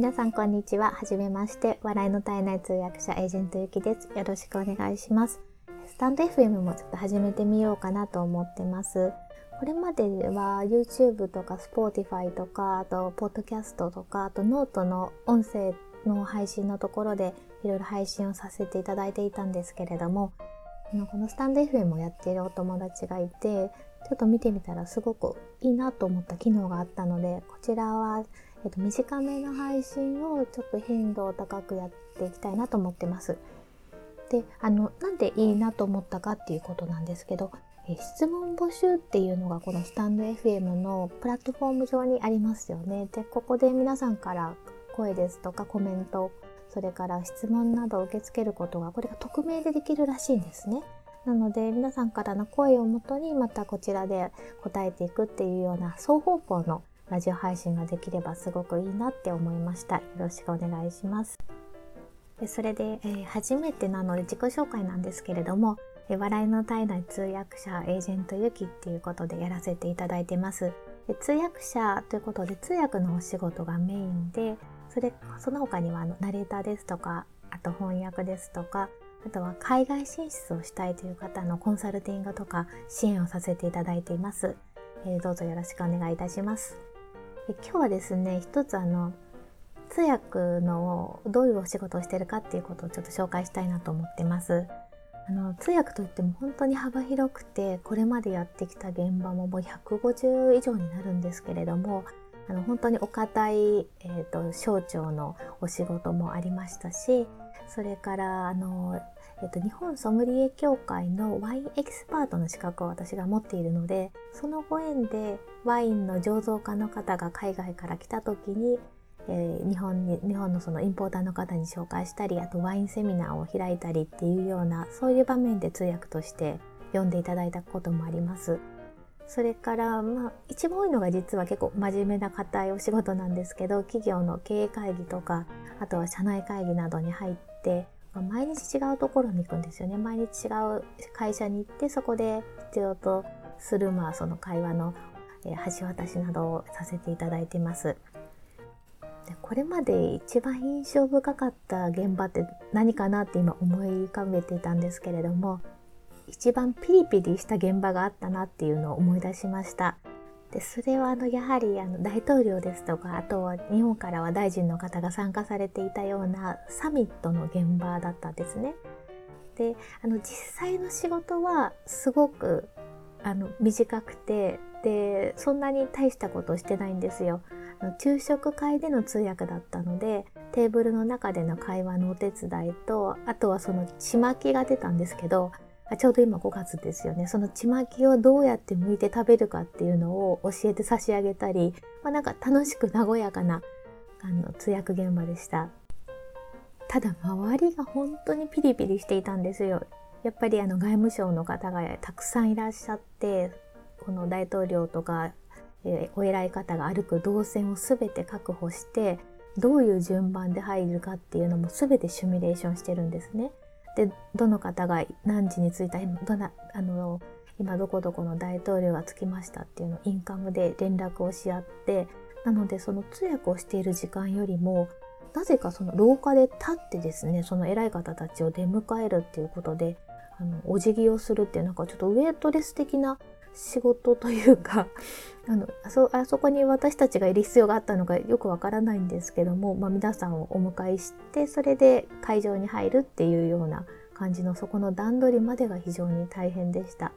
皆さんこんにちは。はじめまして。笑いの絶えない通訳者エージェントゆきです。よろしくお願いします。スタンド FM もちょっと始めてみようかなと思ってます。これまでは YouTube とか Spotify とか、あと Podcast とか、あとノートの音声の配信のところでいろいろ配信をさせていただいていたんですけれども、このスタンド FM をやっているお友達がいて、ちょっと見てみたらすごくいいなと思った機能があったので、こちらは、えっと、短めの配信をちょっと頻度を高くやっていきたいなと思ってます。で、あの、なんでいいなと思ったかっていうことなんですけど、え質問募集っていうのがこのスタンド FM のプラットフォーム上にありますよね。で、ここで皆さんから声ですとかコメント、それから質問などを受け付けることが、これが匿名でできるらしいんですね。なので皆さんからの声をもとにまたこちらで答えていくっていうような双方向のラジオ配信ができればすごくいいなって思いました。よろしくお願いします。でそれで、えー、初めてなので自己紹介なんですけれども、え、笑いの絶えない通訳者エージェントゆきっていうことでやらせていただいてます。で通訳者ということで通訳のお仕事がメインで、それその他にはあのナレーターですとか、あと翻訳ですとか、あとは海外進出をしたいという方のコンサルティングとか支援をさせていただいています。えー、どうぞよろしくお願いいたします。今日はですね、一つあの、通訳のどういうお仕事をしてるかっていうことをちょっと紹介したいなと思ってます。あの通訳といっても本当に幅広くてこれまでやってきた現場ももう150以上になるんですけれどもあの本当にお堅い、えーと省庁のお仕事もありましたしそれからあの、えっと、日本ソムリエ協会のワインエキスパートの資格を私が持っているのでそのご縁でワインの醸造家の方が海外から来た時に、えー、日本に日本のそのインポーターの方に紹介したりあとワインセミナーを開いたりっていうようなそういう場面で通訳として読んでいただいたこともあります。それから、まあ、一番多いのが実は結構真面目な硬いお仕事なんですけど企業の経営会議とかあとは社内会議などに入って毎日違うところに行くんですよね。毎日違う会社に行ってそこで必要とするまあその会話の橋渡しなどをさせていただいてます。でこれまで一番印象深かった現場って何かなって今思い浮かべていたんですけれども一番ピリピリした現場があったなっていうのを思い出しましたでそれはあのやはりあの大統領ですとかあとは日本からは大臣の方が参加されていたようなサミットの現場だったんですね。であの実際の仕事はすごくあの短くてでそんなに大したことをしてないんですよ。あの昼食会での通訳だったのでテーブルの中での会話のお手伝いとあとはそのちまきが出たんですけどあちょうど今5月ですよね。そのちまきをどうやって剥いて食べるかっていうのを教えて差し上げたり、まあ、なんか楽しく和やかなあの通訳現場でした。ただ周りが本当にピリピリしていたんですよ。やっぱりあの外務省の方がたくさんいらっしゃって、この大統領とか、えー、お偉い方が歩く動線を全て確保して、どういう順番で入るかっていうのも全てシミュレーションしてるんですね。でどの方が何時に着いたどなあの今どこどこの大統領が着きましたっていうのをインカムで連絡をし合ってなのでその通訳をしている時間よりもなぜかその廊下で立ってですねその偉い方たちを出迎えるっていうことであのお辞儀をするっていうなんかちょっとウェイトレス的な仕事というか あのあそあそこに私たちがいる必要があったのかよくわからないんですけども、まあ、皆さんをお迎えしてそれで会場に入るっていうような感じのそこの段取りまでが非常に大変でした。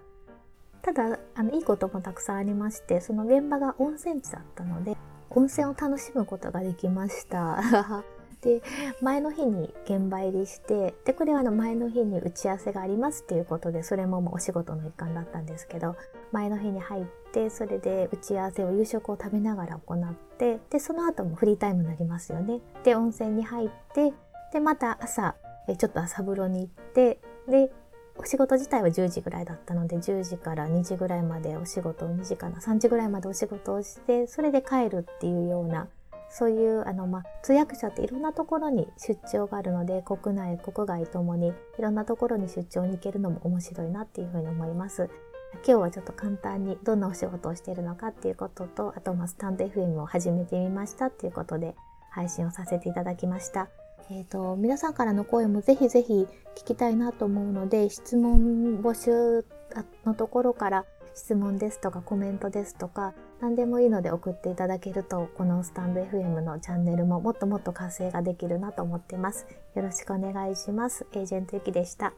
ただあのいいこともたくさんありましてその現場が温泉地だったので温泉を楽しむことができました。で前の日に現場入りしてでこれはあの前の日に打ち合わせがありますっていうことでそれももうお仕事の一環だったんですけど前の日に入ってそれで打ち合わせを夕食を食べながら行ってでその後もフリータイムになりますよね。で温泉に入ってでまた朝えちょっと朝風呂に行ってでお仕事自体は10時ぐらいだったので10時から2時ぐらいまでお仕事2時かな3時ぐらいまでお仕事をしてそれで帰るっていうようなそういうあの、まあ、通訳者っていろんなところに出張があるので国内国外ともにいろんなところに出張に行けるのも面白いなっていうふうに思います。今日はちょっと簡単にどんなお仕事をしているのかっていうこととあとまあスタンド FM を始めてみましたっていうことで配信をさせていただきました。えーと、皆さんからの声もぜひぜひ聞きたいなと思うので質問募集のところから質問ですとかコメントですとか何でもいいので送っていただけるとこのスタンド FM のチャンネルももっともっと活性ができるなと思ってます。よろしくお願いします。エージェントゆきでした。